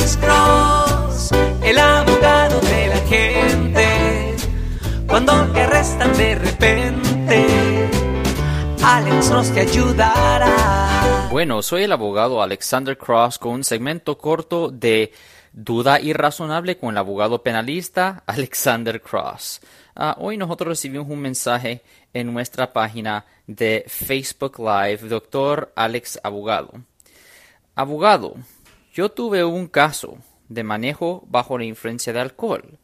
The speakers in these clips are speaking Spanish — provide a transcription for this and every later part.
Alex Cross, el abogado de la gente. Cuando te arrestan de repente, Alex Cross te ayudará. Bueno, soy el abogado Alexander Cross con un segmento corto de Duda Irrazonable con el abogado penalista Alexander Cross. Ah, hoy nosotros recibimos un mensaje en nuestra página de Facebook Live, doctor Alex Abogado. Abogado, yo tuve un caso de manejo bajo la influencia de alcohol.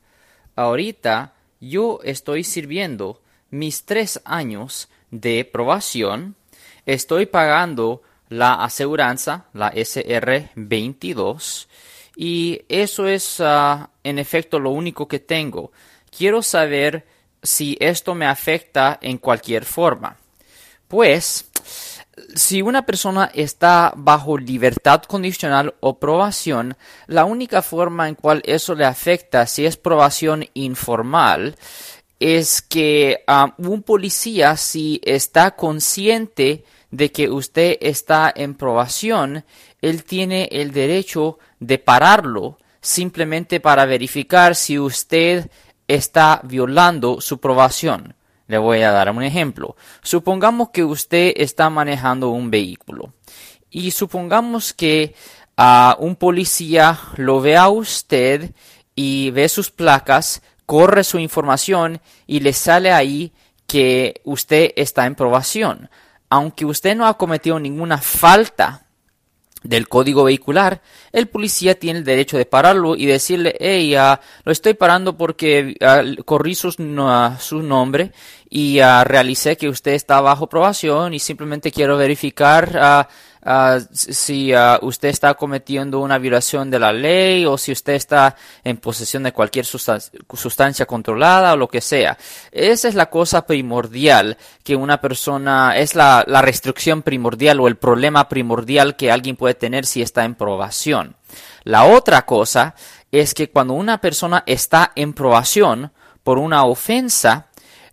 Ahorita yo estoy sirviendo mis tres años de probación. Estoy pagando la aseguranza, la SR22, y eso es ah, en efecto lo único que tengo. Quiero saber si esto me afecta en cualquier forma. Pues, si una persona está bajo libertad condicional o probación, la única forma en cual eso le afecta, si es probación informal, es que ah, un policía, si está consciente de que usted está en probación, él tiene el derecho de pararlo simplemente para verificar si usted está violando su probación. Le voy a dar un ejemplo. Supongamos que usted está manejando un vehículo y supongamos que a un policía lo ve a usted y ve sus placas, corre su información y le sale ahí que usted está en probación. Aunque usted no ha cometido ninguna falta del código vehicular, el policía tiene el derecho de pararlo y decirle, hey, uh, lo estoy parando porque uh, corrí su, nombre y uh, realicé que usted está bajo probación y simplemente quiero verificar Ah, si ah, usted está cometiendo una violación de la ley o si usted está en posesión de cualquier sustancia, controlada o lo que sea. Esa es la cosa primordial que una persona, es la, la restricción primordial o el problema primordial que alguien puede tener si está en probación. La otra cosa es que cuando una persona está en probación por una ofensa,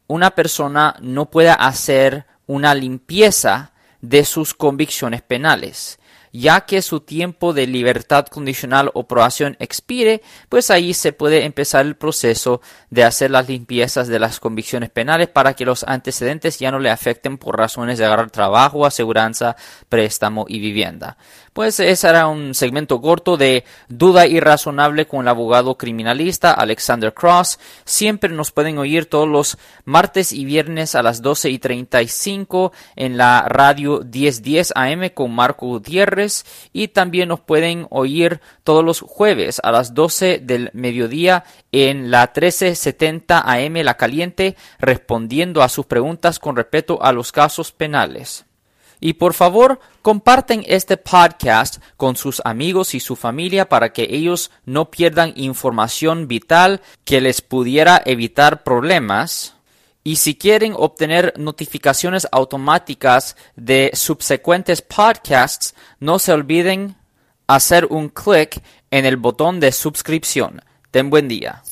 una persona no puede hacer una limpieza de sus convicciones penales ya que su tiempo de libertad condicional o probación expire, pues ahí se puede empezar el proceso de hacer las limpiezas de las convicciones penales para que los antecedentes ya no le afecten por razones de agarrar trabajo, aseguranza, préstamo y vivienda. Pues ese era un segmento corto de duda irrazonable con el abogado criminalista Alexander Cross. Siempre nos pueden oír todos los martes y viernes a las 12 y 35 en la radio 1010 AM con Marco Y también nos pueden oír todos los jueves a las 12 del mediodía en la 1370 AM La Caliente respondiendo a sus preguntas con respecto a los casos penales. Y por favor, comparten este podcast con sus amigos y su familia para que ellos no pierdan información vital que les pudiera evitar problemas y si quieren obtener notificaciones automáticas de subsecuentes podcasts, no se olviden hacer un clic en el botón de suscripción. Ten buen día.